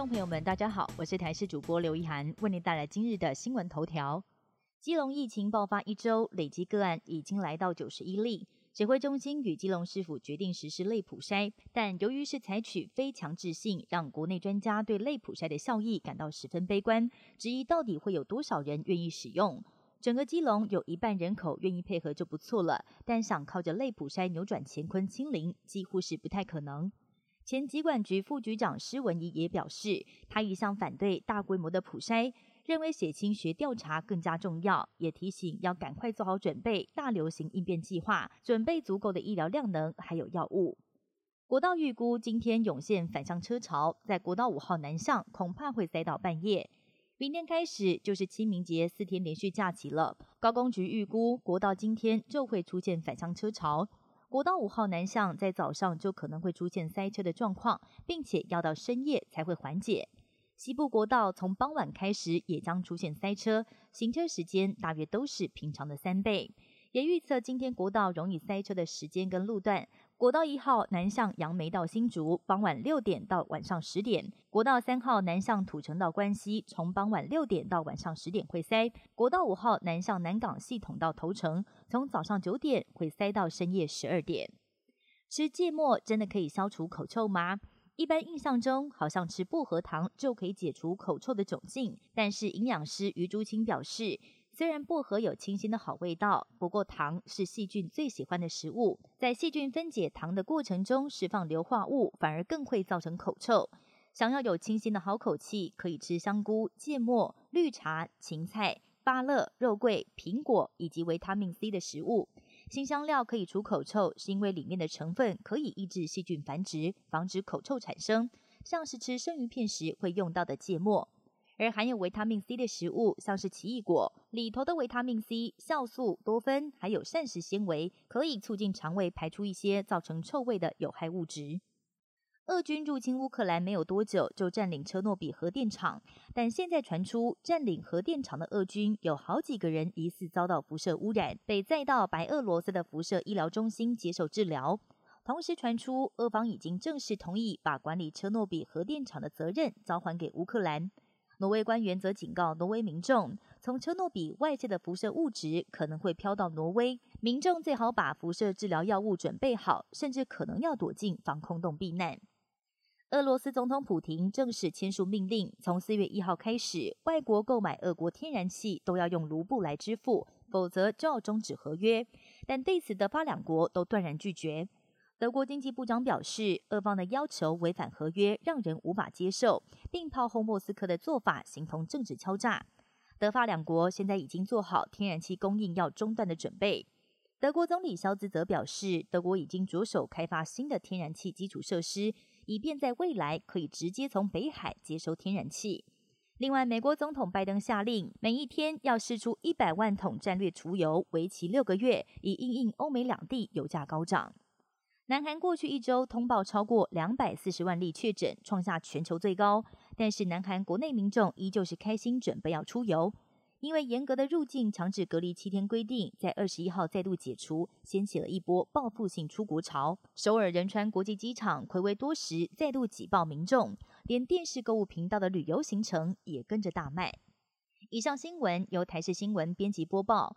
众朋友们，大家好，我是台视主播刘一涵，为您带来今日的新闻头条。基隆疫情爆发一周，累计个案已经来到九十一例。指挥中心与基隆市府决定实施类普筛，但由于是采取非强制性，让国内专家对类普筛的效益感到十分悲观，质疑到底会有多少人愿意使用。整个基隆有一半人口愿意配合就不错了，但想靠着类普筛扭转乾坤清零，几乎是不太可能。前疾管局副局长施文仪也表示，他一向反对大规模的普筛，认为血清学调查更加重要，也提醒要赶快做好准备，大流行应变计划，准备足够的医疗量能还有药物。国道预估今天涌现反向车潮，在国道五号南向恐怕会塞到半夜。明天开始就是清明节四天连续假期了，高工局预估国道今天就会出现反向车潮。国道五号南向在早上就可能会出现塞车的状况，并且要到深夜才会缓解。西部国道从傍晚开始也将出现塞车，行车时间大约都是平常的三倍。也预测今天国道容易塞车的时间跟路段。国道一号南向杨梅到新竹，傍晚六点到晚上十点；国道三号南向土城到关西，从傍晚六点到晚上十点会塞；国道五号南向南港系统到头城，从早上九点会塞到深夜十二点。吃芥末真的可以消除口臭吗？一般印象中，好像吃薄荷糖就可以解除口臭的窘境，但是营养师余竹清表示。虽然薄荷有清新的好味道，不过糖是细菌最喜欢的食物，在细菌分解糖的过程中释放硫化物，反而更会造成口臭。想要有清新的好口气，可以吃香菇、芥末、绿茶、芹菜、芭乐、肉桂、苹果以及维他命 C 的食物。新香料可以除口臭，是因为里面的成分可以抑制细菌繁殖，防止口臭产生。像是吃生鱼片时会用到的芥末。而含有维他命 C 的食物，像是奇异果里头的维他命 C、酵素、多酚，还有膳食纤维，可以促进肠胃排出一些造成臭味的有害物质。俄军入侵乌克兰没有多久，就占领车诺比核电厂，但现在传出占领核电厂的俄军有好几个人疑似遭到辐射污染，被载到白俄罗斯的辐射医疗中心接受治疗。同时传出，俄方已经正式同意把管理车诺比核电厂的责任交还给乌克兰。挪威官员则警告挪威民众，从车诺比外界的辐射物质可能会飘到挪威，民众最好把辐射治疗药物准备好，甚至可能要躲进防空洞避难。俄罗斯总统普廷正式签署命令，从四月一号开始，外国购买俄国天然气都要用卢布来支付，否则就要终止合约。但对此，德法两国都断然拒绝。德国经济部长表示，俄方的要求违反合约，让人无法接受，并炮轰莫斯科的做法形同政治敲诈。德法两国现在已经做好天然气供应要中断的准备。德国总理肖兹则表示，德国已经着手开发新的天然气基础设施，以便在未来可以直接从北海接收天然气。另外，美国总统拜登下令，每一天要释出一百万桶战略储油，为期六个月，以应应欧美两地油价高涨。南韩过去一周通报超过两百四十万例确诊，创下全球最高。但是南韩国内民众依旧是开心，准备要出游，因为严格的入境强制隔离七天规定在二十一号再度解除，掀起了一波报复性出国潮。首尔仁川国际机场暌违多时再度挤爆民众，连电视购物频道的旅游行程也跟着大卖。以上新闻由台视新闻编辑播报。